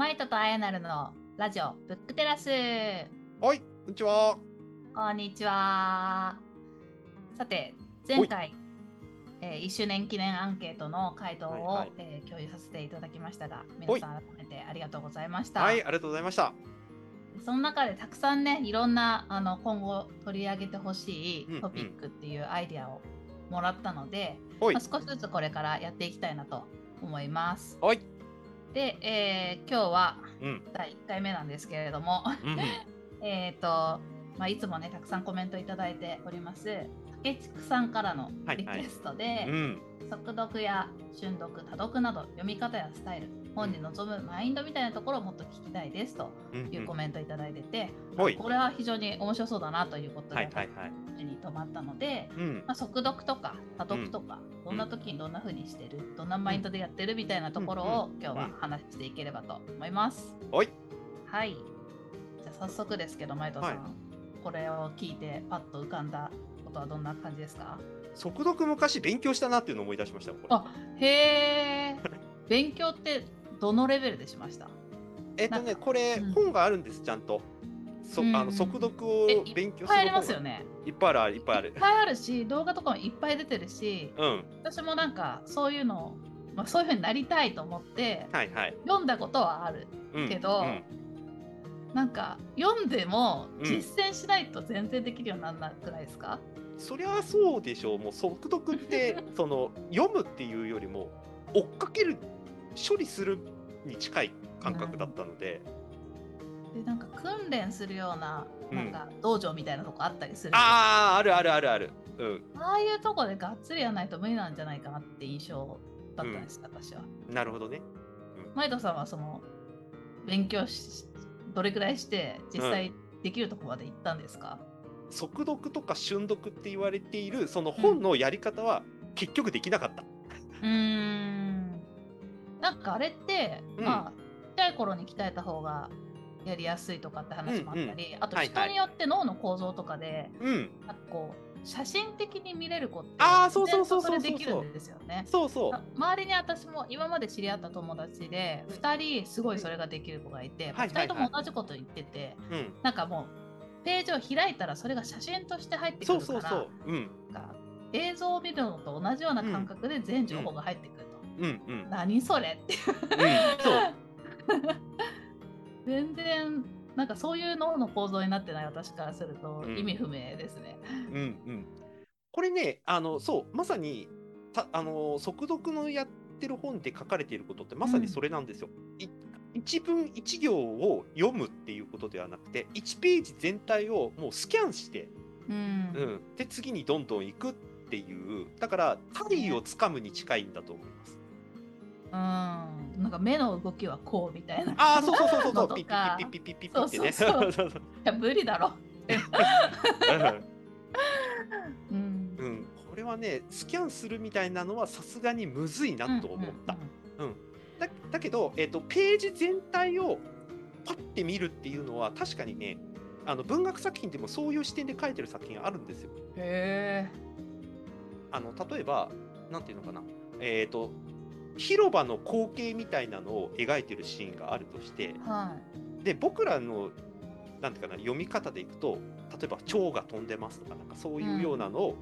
マイトとアヤナルのラジオブックテラス。はい、こんにちは。こんにちは。さて、前回、えー、1周年記念アンケートの回答を、はいはいえー共有させていただきましたが、皆さん改めてありがとうございました。はい、ありがとうございました。その中でたくさんね、いろんなあの今後取り上げてほしうんうんいトピックっていうアイディアをもらったので、はいまあ、少しずつこれからやっていきたいなと思います。はい。で、えー今日はうん。第1回目なんですけれども、うん。えっと、まあ、いつもね、たくさんコメントいただいております、竹地区さんからのリクエストで、うん。速読や瞬読、多読など読み方やスタイル、本に臨むマインドみたいなところをもっと聞きたいですとうん。いうコメントいただいてて、はい。これは非常に面白そうだなということで、はいはいはい。目に留まったので、うん。まあ、速読とか多読とか、どんな時にどんな風にしてる、どんなマインドでやってるみたいなところを、うん今日は話していければと思います。はい。はい。じゃあ早速ですけど、前藤さん、はいこれを聞いてパッと浮かんだことはどんな感じですか？速読昔勉強したなっていうのを思い出しました。あへえ。勉強ってどのレベルでしましえっとね、これうん本があるんです、ちゃんと。そうんあの速読をえ勉強いっぱいありますよね。いっぱいある、いっぱいあるいっ。ぱいあるし、動画とかもいっぱい出てるし、うん。私もなんかそういうの、まあ、そういう風になりたいと思ってはいはい。読んだことはある。うんけどうんなんか読んでもうん実践しないと全然できるようにならなくないですか、そりゃそうでしょう。もう速読って その読むっていうよりも追っかける処理するに近い感覚だったので。でなんか訓練するようなうんなんか道場みたいなとこあったりする、ああ、あるあるあるある。うん。ああいうとこでがっつりやらないと無理なんじゃないかなって印象だったんです、私は。なるほどね。前田さんはその勉強しどれくらいして実際できるとこまで行ったんですか、速読とか瞬読って言われているその本のやり方は結局できなかった。うーん。なんかあれって、うん。まあちっちゃい頃に鍛えた方がやりやすいとかって話もあったり、あとはいはい。人によって脳の構造とかで、うん。なんかこう写真的に見れる子ってあーそうそうそうそうできるんですよね。そうそうあ。周りに私も今まで知り合った友達で2人すごいそれができる子がいて、はい2人とも同じこと言っててうん。なんかもうページを開いたらそれが写真として入ってくそうるからそうそう。うん。なんか映像を見るのと同じような感覚で全情報が入ってくると。うんうん。うん。何それってそう。全然なんかそういう脳の構造になってない私からするとうん意味不明ですね。うんうん。これね、あの、そう、まさに、たあの、速読のやってる本で書かれていることってまさにそれなんですよ。い一文一行を読むっていうことではなくて、1ページ全体をもうスキャンして、うんうん、で次にどんどん行くっていうだから体位をつかむに近いんだと思います。うんなんか目の動きはこうみたいな。ああそうそうそうそうのそうピッピッピッピッピッピッピッってね。そうそうそうそういや無理だろ。うんうん、これはねスキャンするみたいなのはさすがにむずいなと思った。だだけど、えー、とページ全体をパッて見るっていうのは確かにねあの文学作品でもそういう視点で書いてる作品あるんですよ。へえ。あの例えばなんていうのかなえっ、と広場の光景みたいなのを描いてるシーンがあるとしてはで僕らのなんていうかな読み方でいくと例えば蝶が飛んでますとかなんかそういうようなのを、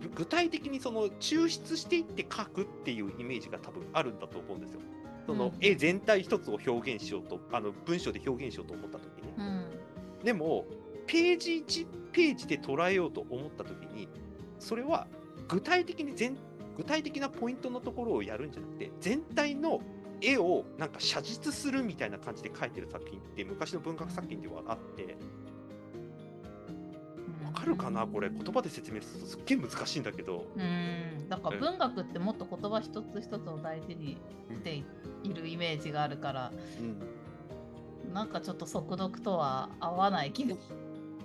ぐ具体的にその抽出していって書くっていうイメージが多分あるんだと思うんですよ。そのうん絵全体一つを表現しようとあの文章で表現しようと思った時に、い。うん。でもページ1ページで捉えようと思った時にそれは具体的に全具体的なポイントのところをやるんじゃなくて全体の絵をなんか写実するみたいな感じで描いてる作品って昔の文学作品ではあってわかるかな？これ。言葉で説明するとすっげえ難しいんだけど。うん。だから文学ってもっと言葉一つ一つを大事にしているイメージがあるから、うん。なんかちょっと速読とは合わない気が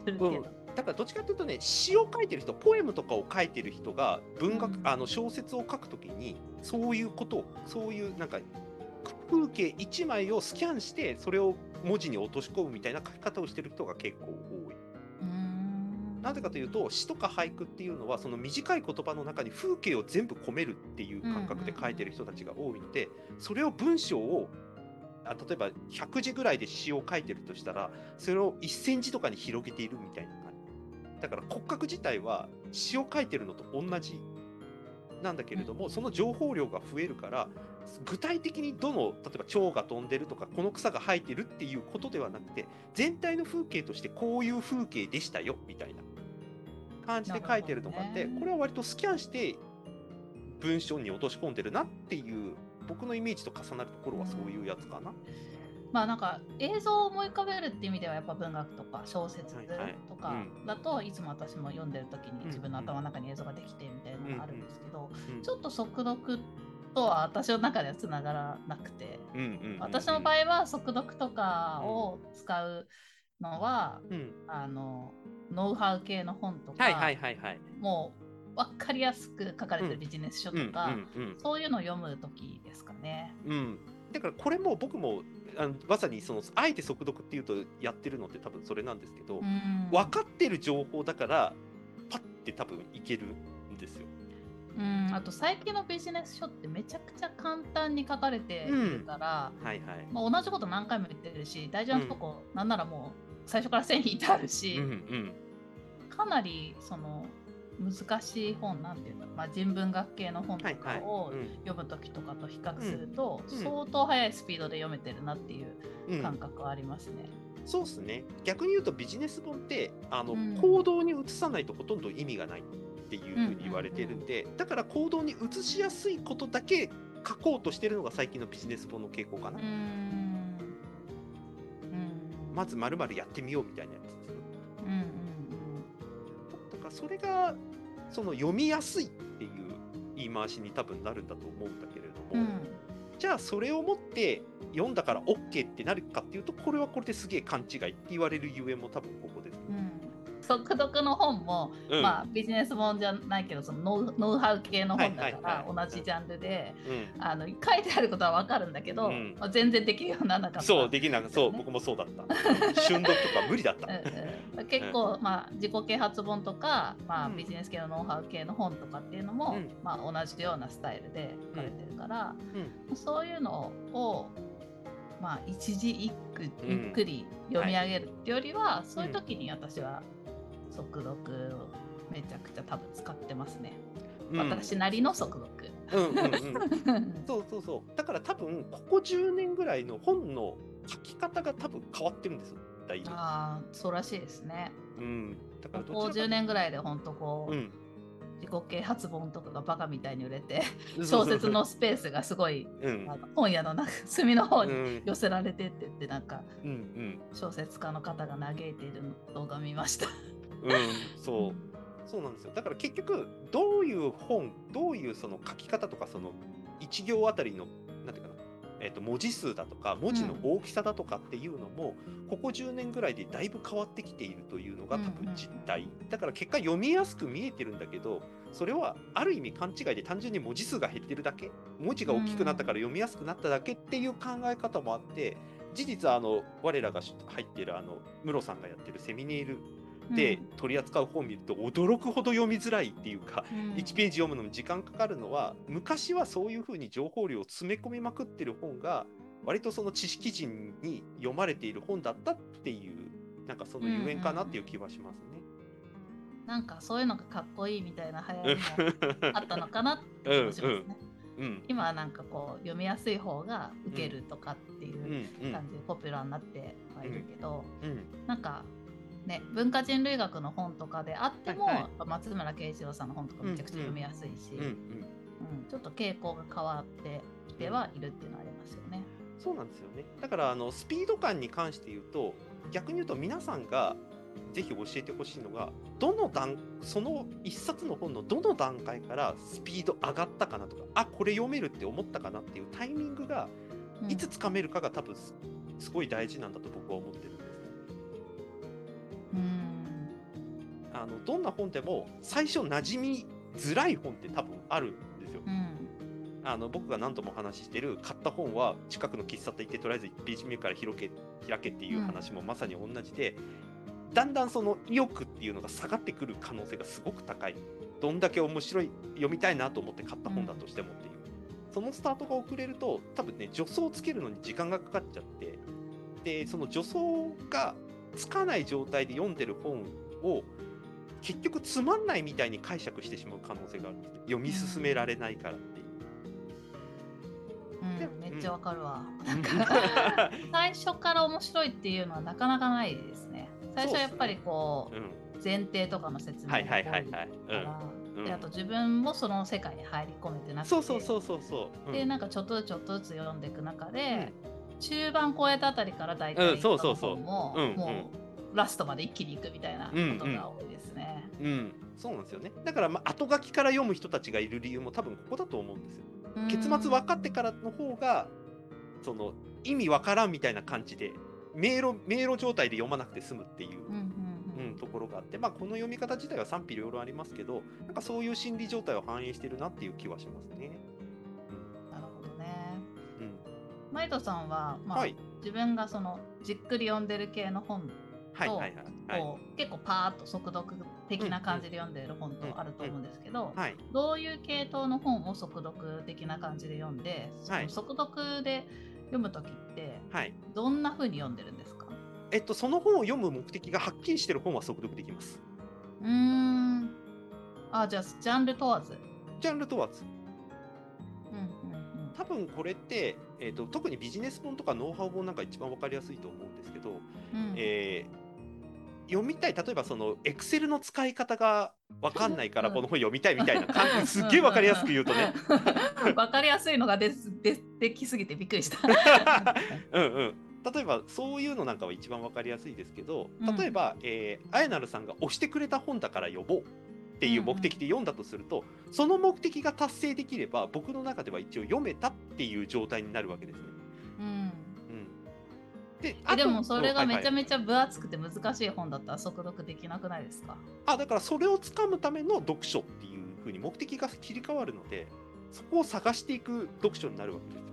するけど。うんだからどっちかというとね詩を書いてる人ポエムとかを書いてる人が文学、うん。あの小説を書くときにそういうことをそういうなんか風景1枚をスキャンしてそれを文字に落とし込むみたいな書き方をしてる人が結構多い。うん。なぜかというと詩とか俳句っていうのはその短い言葉の中に風景を全部込めるっていう感覚で書いてる人たちが多いのでそれを文章をあ例えば100字ぐらいで詩を書いてるとしたらそれを1センチとかに広げているみたいなだから骨格自体は詩を書いてるのと同じなんだけれども、その情報量が増えるから具体的にどの例えば蝶が飛んでるとかこの草が生えてるっていうことではなくて全体の風景としてこういう風景でしたよみたいな感じで書いてるのがあって、ね。これは割とスキャンして文章に落とし込んでるなっていう僕のイメージと重なるところはそういうやつかな。まあなんか映像を思い浮かべるって意味ではやっぱ文学とか小説とかだといつも私も読んでる時に自分の頭の中に映像ができてみたいなのがあるんですけどうん。ちょっと速読とは私の中ではつながらなくて私の場合は速読とかを使うのはうん。あのノウハウ系の本とか。もう分かりやすく書かれてるビジネス書とかそういうのを読む時ですかね。うん。うん、だからこれも僕もあのまさにそのあえて速読っていうとやってるのって多分それなんですけど、うん。分かってる情報だからパッて多分いけるんですよ。うん、あと最近のビジネス書ってめちゃくちゃ簡単に書かれてるから、はいはい。まあ、同じこと何回も言ってるし大事なとこ、なんならもう最初から線引いてあるし、うんうん。かなりその難しい本なんていうか、まあ、人文学系の本と。かをうん読む時とかと比較すると、うん相当速いスピードで読めてるなっていううん感覚はありますね。そうですね。逆に言うとビジネス本ってあの、うん行動に移さないとほとんど意味がないっていうふうに言われてるんで、だから行動に移しやすいことだけ書こうとしてるのが最近のビジネス本の傾向かな。うーんうんまずまるまるやってみようみたいなやつですね。うんからそれがその読みやすいっていう言い回しに多分なるんだと思うんだけれども、うんうんじゃあそれをもって読んだから OK ってなるかっていうとこれはこれですげえ勘違いって言われるゆえも多分ここですね。うん速読の本も、うん。まあ、ビジネス本じゃないけどそのノウノウハウ系の本だかはいはいはい。ら同じジャンルでうん。あの書いてあることは分かるんだけど、うん。まあ、全然できるようにならなかった。そうできなそうね。僕もそうだった。瞬読とか無理だった、うんうん、結構、まあ、自己啓発本とか、まあ、うん。ビジネス系のノウハウ系の本とかっていうのも、うん。まあ、同じようなスタイルで書かれてるから、うん。そういうのを、まあ、一字一句うん。ゆっくり読み上げるってよりは、そういう時に私は速読をめちゃくちゃ多分使ってますね。うん。私なりの速読。うんうんうん。そうそうそう。だから多分ここ10年ぐらいの本の書き方が多分変わってるんですよ。だいぶ、ああ、そうらしいですね。うん、だからここどちらか10年ぐらいで本当こう、うん。自己啓発本とかがバカみたいに売れて、小説のスペースがすごいうん。本屋の中隅の方にうん。寄せられてってってなんかうんうん。小説家の方が嘆いている動画見ました。うん。そう。そうなんですよ。だから結局どういう本どういうその書き方とかその1行あたりのなんていうかな、えー、と文字数だとか文字の大きさだとかっていうのも、ここ10年ぐらいでだいぶ変わってきているというのが多うんうんうん分実態、だから結果読みやすく見えてるんだけどそれはある意味勘違いで単純に文字数が減ってるだけ。文字が大きくなったから読みやすくなっただけっていう考え方もあって事実あの我らが入っているあの室さんがやってるセミネイルで取り扱う本を見ると驚くほど読みづらいっていうか、うん。1ページ読むのに時間かかるのは昔はそういうふうに情報量を詰め込みまくってる本が割とその知識人に読まれている本だったっていうなんかそのゆえんかなっていう気はしますね。なんかそういうのがかっこいいみたいな流行りもあったのかなって気もしますね。うん今はなんかこう読みやすい方が受けるとかっていううん。うん。感じでポピュラーになってはいるけど、うんなんかね文化人類学の本とかであっても、はいはい松村慶一郎さんの本とかめちゃくちゃ読みやすいし、うんうんうんちょっと傾向が変わってきてはいるっていうのはありますよね。そうなんですよね。だからあのスピード感に関して言うと逆に言うと皆さんがぜひ教えてほしいのがどの段その一冊の本のどの段階からスピード上がったかなとかあこれ読めるって思ったかなっていうタイミングがうんいつつかめるかが多分すすごい大事なんだと僕は思ってるあのどんな本でも最初馴染みづらい本って多分あるんですよ。うん。あの僕が何度もお話ししてる買った本は近くの喫茶店行ってとりあえず1ページ目から広け開けっていう話もまさに同じで、だんだんその意欲っていうのが下がってくる可能性がすごく高い。どんだけ面白い読みたいなと思って買った本だとしてもっていう、そのスタートが遅れると多分ね助走をつけるのに時間がかかっちゃって。でその助走がつかない状態で読んでる本を結局つまんないみたいに解釈してしまう可能性があるんですよ読み進められないからっていう。うん、めっちゃわかるわ。なんか最初から面白いっていうのはなかなかないですね。最初はやっぱりこう、うん、前提とかの説明が多いかはいはい。うんら、うんであと自分もその世界に入り込めてなくて、そうそうそうそうそう。うんでなんかちょっとずつちょっとずつ読んでいく中で、中盤超えたあたりから大う体んそうそうそう他の本も、うんもうラストまで一気にいくみたいなことが多いですね。うん、そうなんですよね。だから、まあ、後書きから読む人たちがいる理由も多分ここだと思うんですよ。結末分かってからの方が、その意味わからんみたいな感じで、迷路迷路状態で読まなくて済むっていう、うんうんうんうんところがあって、まあ、この読み方自体は賛否両論ありますけど、なんかそういう心理状態を反映してるなっていう気はしますね。マイトさんは、まあはい自分がそのじっくり読んでる系の本はいはいはいはい。こう結構パーッと速読的な感じで読んでる本とあると思うんですけど、はい、どういう系統の本を速読的な感じで読んで、はい速読で読む時ってはい。どんな風に読んでるんですか？えっと、その本を読む目的がはっきりしてる本は速読できます。うーんあじゃあジャンル問わず。ジャンル問わず。うんうんうん多分これって、えー、と特にビジネス本とかノウハウ本なんか一番分かりやすいと思うんですけど、うん。えー読みたい例えばそのエクセルの使い方が分かんないからうん。この本読みたいみたいな感じすっげえ分かりやすく言うとね。わかりやすいのがででできすぎてびっくりした。うんうん。例えばそういうのなんかは一番分かりやすいですけどうん。例えば、えーあやなるさんが押してくれた本だから呼ぼうっていう目的で読んだとすると、その目的が達成できれば僕の中では一応読めたっていう状態になるわけですね。うんうん、ででもそれがめちゃめめちゃ分厚くて難しい本だったら速読できなくないですか？あだからそれをつかむための読書っていうふうに目的が切り替わるのでそこを探していく読書になるわけです。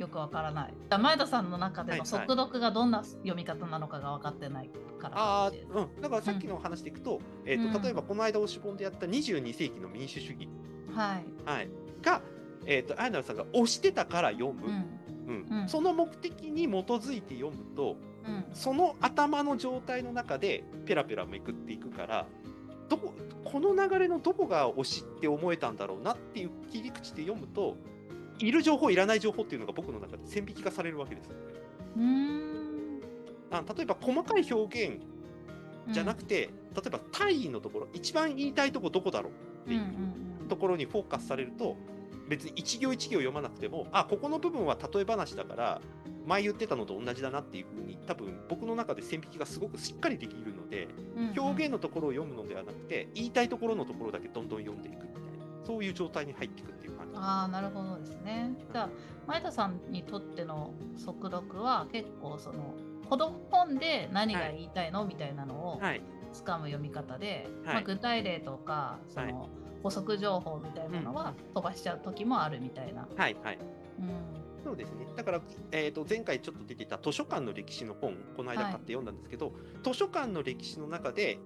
えよくわからない。だ前田さんの中での速読がどんな読み方なのかが分かってないからかあもしれないーうん、だからさっきの話でいくと,、えーとうん。例えばこの間推し本でやった22世紀の民主主義、はい。はい、が、えー、とあやなるさんが推してたから読む、うん。その目的に基づいて読むとうん。その頭の状態の中でペラペラめくっていくからどここの流れのどこが推しって思えたんだろうなっていう切り口で読むといる情報いらない情報っていうのが僕の中で線引き化されるわけですよね。うーん。あ例えば細かい表現じゃなくて、て、例えば大意のところ一番言いたいとこどこだろうっていううんうんうんところにフォーカスされると別に一行一行読まなくてもあここの部分は例え話だから前言ってたのと同じだなっていうふうに多分僕の中で線引きがすごくしっかりできるのでうんうん表現のところを読むのではなくて言いたいところのところだけどんどん読んでいくみたいなそういう状態に入っていくっていうああなるほどですね。じゃあ前田さんにとっての速読は結構そのこの本で何が言いたいのみたいなのをはい。つかむ読み方で、はい。まあ、具体例とかその補足情報みたいなのは飛ばしちゃう時もあるみたいな。はいはい。うん。そうですね。だから、えー、と前回ちょっと出てた図書館の歴史の本この間買って読んだんですけど、図書館の歴史の中で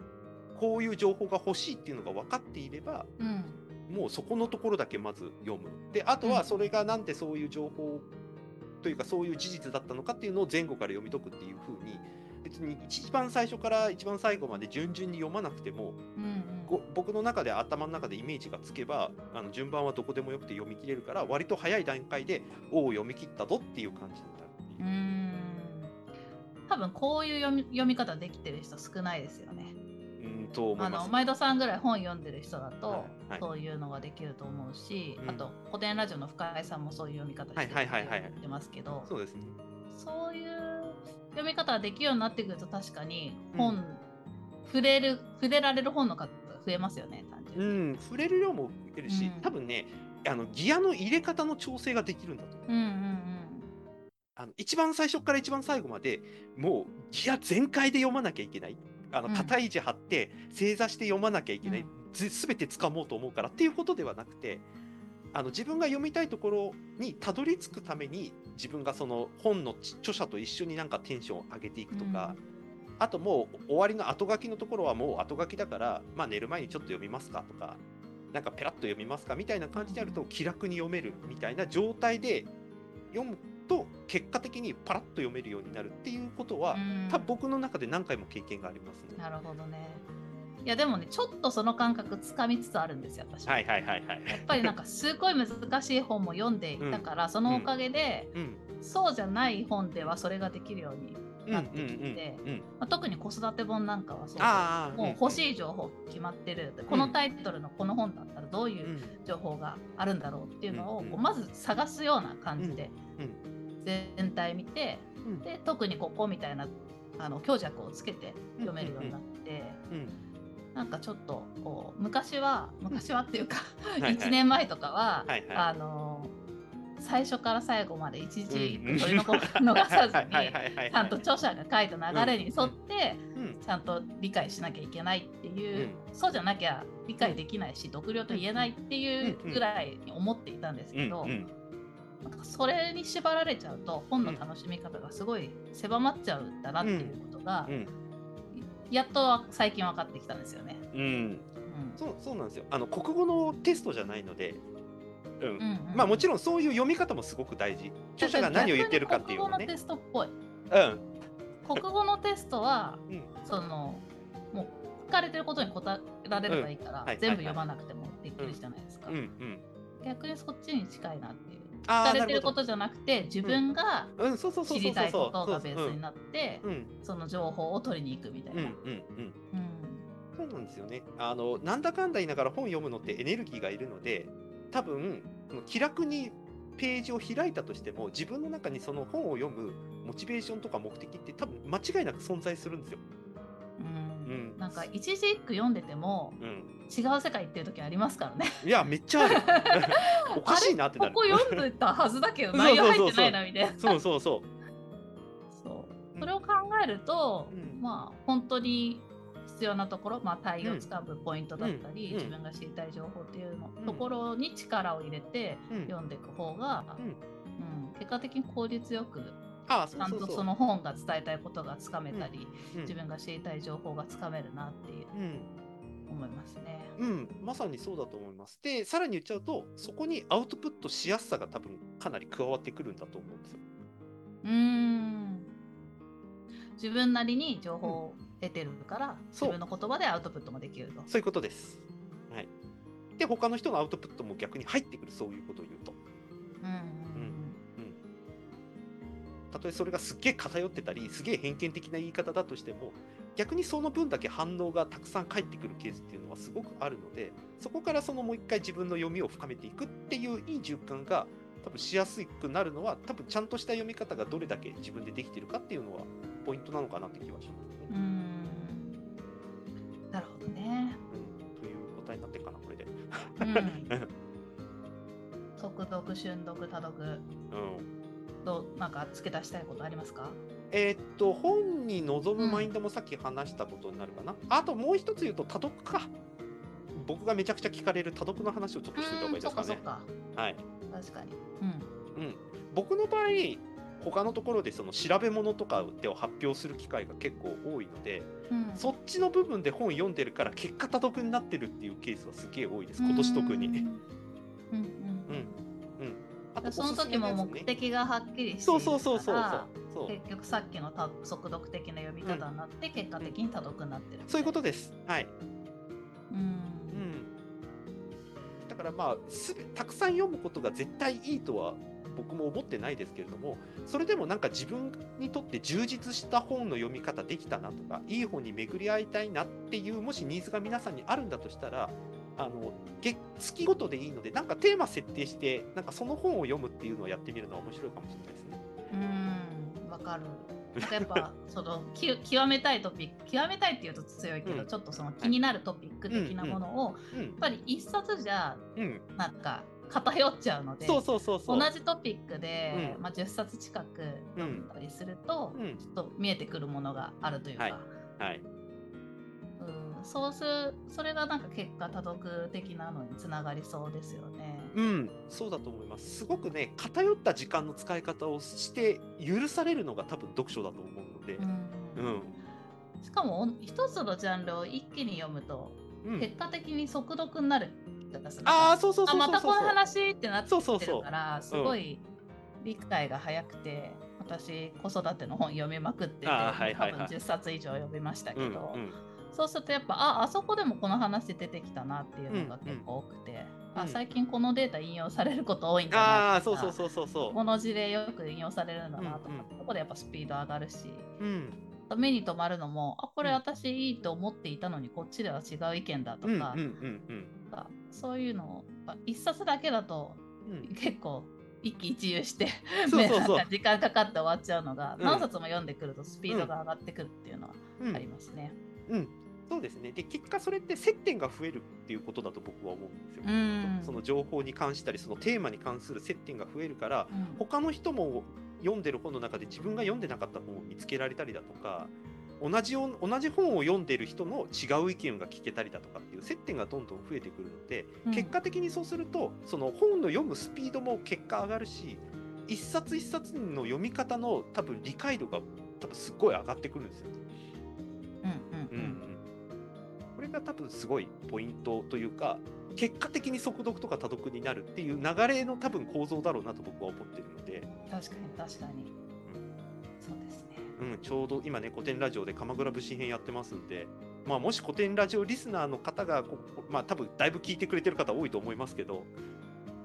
こういう情報が欲しいっていうのが分かっていればうんもうそこのところだけまず読む。で、あとはそれがなんでそういう情報というかそういう事実だったのかっていうのを前後から読み解くっていう風に、別に一番最初から一番最後まで順々に読まなくても、うんご僕の中で頭の中でイメージがつけば、あの順番はどこでもよくて読み切れるから、割と早い段階で、おお、読み切ったぞっていう感じになるっていうう。ん多分こういう読み読み方できてる人少ないですよね。うんと思います。あの前田さんぐらい本読んでる人だと、そういうのができると思うし、うんあと古典ラジオの深井さんもそういう読み方してますけど、そうですね。そういう読み方ができるようになってくると確かにうん本、触れる触れられる本の数が増えますよね単う純に。ん、触れる量も増えるし、うん多分ね、あのギアの入れ方の調整ができるんだと思う。うんうんあの一番最初から一番最後までもうギア全開で読まなきゃいけないあのうん。肩位置張って正座して読まなきゃいけない、うん。ず全て掴もうと思うからっていうことではなくてあの自分が読みたいところにたどり着くために自分がその本の著者と一緒になんかテンションを上げていくとか、あともう終わりの後書きのところはもう後書きだから、まあ、寝る前にちょっと読みますかとかなんかペラッと読みますかみたいな感じでやると気楽に読めるみたいな状態で読むと結果的にパラッと読めるようになるっていうことは、うん多分僕の中で何回も経験がありますね。なるほどね。いやでもねちょっとその感覚つかみつつあるんですよ私。はいはいはいはい。やっぱりなんかすごい難しい本も読んでいたから、そのおかげで、うんそうじゃない本ではそれができるように、うんなってきてうんうんまあ、特に子育て本なんかはそうもう欲しい情報決まってる、このタイトルのこの本だったらどういう情報があるんだろうっていうのをうんこうまず探すような感じでうん全体見てうん。で特にここみたいなあの強弱をつけて読めるようになってうんなんかちょっとこう昔は昔はっていうかいはい。1年前とかははいはい。あの最初から最後まで一時うん。取り残逃さずに ちゃんと著者が書いた流れに沿ってうん。ちゃんと理解しなきゃいけないっていう、うそうじゃなきゃ理解できないし読了と言えないっていうぐらいに思っていたんですけど、うんうんなんかそれに縛られちゃうと本の楽しみ方がすごい狭まっちゃうんだなっていうことが、うん。やっと最近分かってきたんですよね。うん。うん。そうそうなんですよ。あの国語のテストじゃないので、うん。うんうんまあもちろんそういう読み方もすごく大事。著者が何を言ってるかっていうのね。国語のテストっぽい。うん。国語のテストはうん。そのもう聞かれてることに答えられればいいから、うん。はい。全部読まなくてもできるじゃないですか。うんうん。逆にそっちに近いなっていう。聞かれてることじゃなくて自分が知りたいことがベースになってその情報を取りに行くみたいな。うんうんうん。うん。そうなんですよね。あのなんだかんだ言いながら本読むのってエネルギーがいるので多分気楽にページを開いたとしても自分の中にその本を読むモチベーションとか目的って多分間違いなく存在するんですよ。なんか一字一句読んでてもうん、違う世界っていう時ありますからね。いやめっちゃある。おかしいなってなる。ここ読んでたはずだけど 内容入ってないなみたいな。そうそうそそう。それを考えると、うん。まあ本当に必要なところ、まあ、対応つかむポイントだったり、うん。自分が知りたい情報っていうの、うん。ところに力を入れて読んでいく方が、うん。うん結果的に効率よくあちゃんとその本が伝えたいことがつかめたり、うん自分が知りたい情報がつかめるなっていううん思いますね。うん、まさにそうだと思います。で、さらに言っちゃうと、そこにアウトプットしやすさが多分かなり加わってくるんだと思うんですよ。うーん自分なりに情報を得てるから、そう自分の言葉でアウトプットもできると。そういうことです。はい。で、他の人のアウトプットも逆に入ってくる、そういうことを言うと。うんうんたとえそれがすっげえ偏ってたり、すげえ偏見的な言い方だとしても、逆にその分だけ反応がたくさん返ってくるケースっていうのはすごくあるので、そこからそのもう一回自分の読みを深めていくっていういい循環が多分しやすくなるのは、多分ちゃんとした読み方がどれだけ自分でできてるかっていうのはポイントなのかなって気はしますね。うんうんなるほどね。うん、という答えになってるかな、これで。うん 速読、瞬読、多読うんとなんか付け足したいことありますか？えーっと、本に臨むマインドもさっき話したことになるかな。あともう一つ言うと、多読か。僕がめちゃくちゃ聞かれる多読の話をちょっとしておいた方がいいですかねはい。確かに。うん。僕の場合、他のところでその調べ物とかでを発表する機会が結構多いので、うん、そっちの部分で本読んでるから結果多読になってるっていうケースはすげえ多いです。今年特に。とその時も目的がはっきりしていそうそうそうそうそう。結局さっきの多速読的な読み方になって、結果的に多読になってるそういうことです。はい。うんうん。だからまあすべたくさん読むことが絶対いいとは僕も思ってないですけれどもそれでもなんか自分にとって充実した本の読み方できたなとかいい本に巡り合いたいなっていうもしニーズが皆さんにあるんだとしたらあの月月ごとでいいのでなんかテーマ設定してなんかその本を読むっていうのをやってみるのは面白いかもしれないですね。うんわかる。なんかやっぱ そのき極めたいトピック極めたいっていうと強いけど、うん。ちょっとその気になるトピック的なものを、やっうんぱり一冊じゃうん、なんか偏っちゃうのでそうそうそうそう。同じトピックで、うん。まあ、10冊近く読んだりすると、うん。ちょっと見えてくるものがあるというか、はい。はい。うん、そうするそれがなんか結果多読的なのにつながりそうですよね。うん、そうだと思います。すごくね、偏った時間の使い方をして許されるのが多分読書だと思うので、うんうん、しかも一つのジャンルを一気に読むとうん、結果的に速読になるああそうそうあそうまたこの話ってなってるからすごい理解が早くて私子育ての本読みまくってて、はいはいはい。多分10冊以上読みましたけうんど、うんそうするとやっぱああそこでもこの話出てきたなっていうのが結構多くて、うんあ最近このデータ引用されること多いんだあなあそうそうそうそうそう。この事例よく引用されるんだなとか、うんうん。そこでやっぱスピード上がるし。うん。目に留まるのもあこれうん私いいと思っていたのにこっちでは違う意見だとか,、うんうんうんかそういうのをまあ一冊だけだとうん。うん結構一喜一憂してそうそうそう。ねなんか時間かかって終わっちゃうのが、うん。何冊も読んでくるとスピードが上がってくるっていうのはうん。ありますね。うん、そうですね。で、結果それって接点が増えるっていうことだと僕は思うんですよ。うんその情報に関したり、そのテーマに関する接点が増えるから、うん他の人も読んでる本の中で自分が読んでなかった本を見つけられたりだとか、同じよ同じ本を読んでる人の違う意見が聞けたりだとかっていう接点がどんどん増えてくるので、うん結果的にそうすると、その本の読むスピードも結果上がるし、一冊一冊の読み方の多分理解度が多分すっごい上がってくるんですよ。が多分すごいポイントというか結果的に速読とか多読になるっていう流れの多分構造だろうなと僕は思ってるので、確かに確かに、そうですね。うん、ちょうど今ね古典ラジオで鎌倉武士編やってますんで、まあ、もし古典ラジオリスナーの方がこまあ多分だいぶ聞いてくれてる方多いと思いますけど、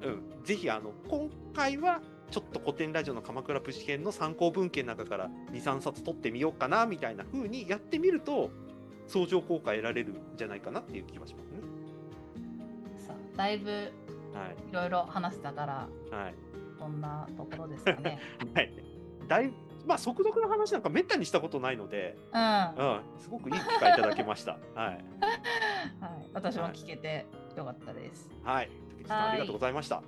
うん、ぜひあの今回はちょっと古典ラジオの鎌倉武士編の参考文献の中から23冊取ってみようかなみたいな風にやってみると相乗効果得られるんじゃないかなっていう気はしますね。さあだいぶはいいろいろ話したからはいこんなところですかね。はい。だいまあ、速読の話なんかめったにしたことないので、うん、はうん、すごくいい機会いただきました。はい。い、私も聞けてよかったです。はい。はいありがとうございました。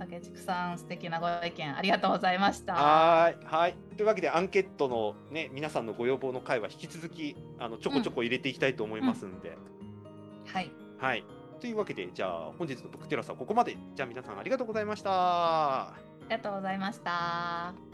竹畜さん、素敵なご意見ありがとうございました。はーい。はい。というわけで、アンケートのね、皆さんのご要望の回は引き続き、あの、ちょこちょこ入れていきたいと思いますんで、はい、はい。というわけで、じゃあ、本日のブックテラスはここまで。じゃあ、皆さんありがとうございました。ありがとうございました。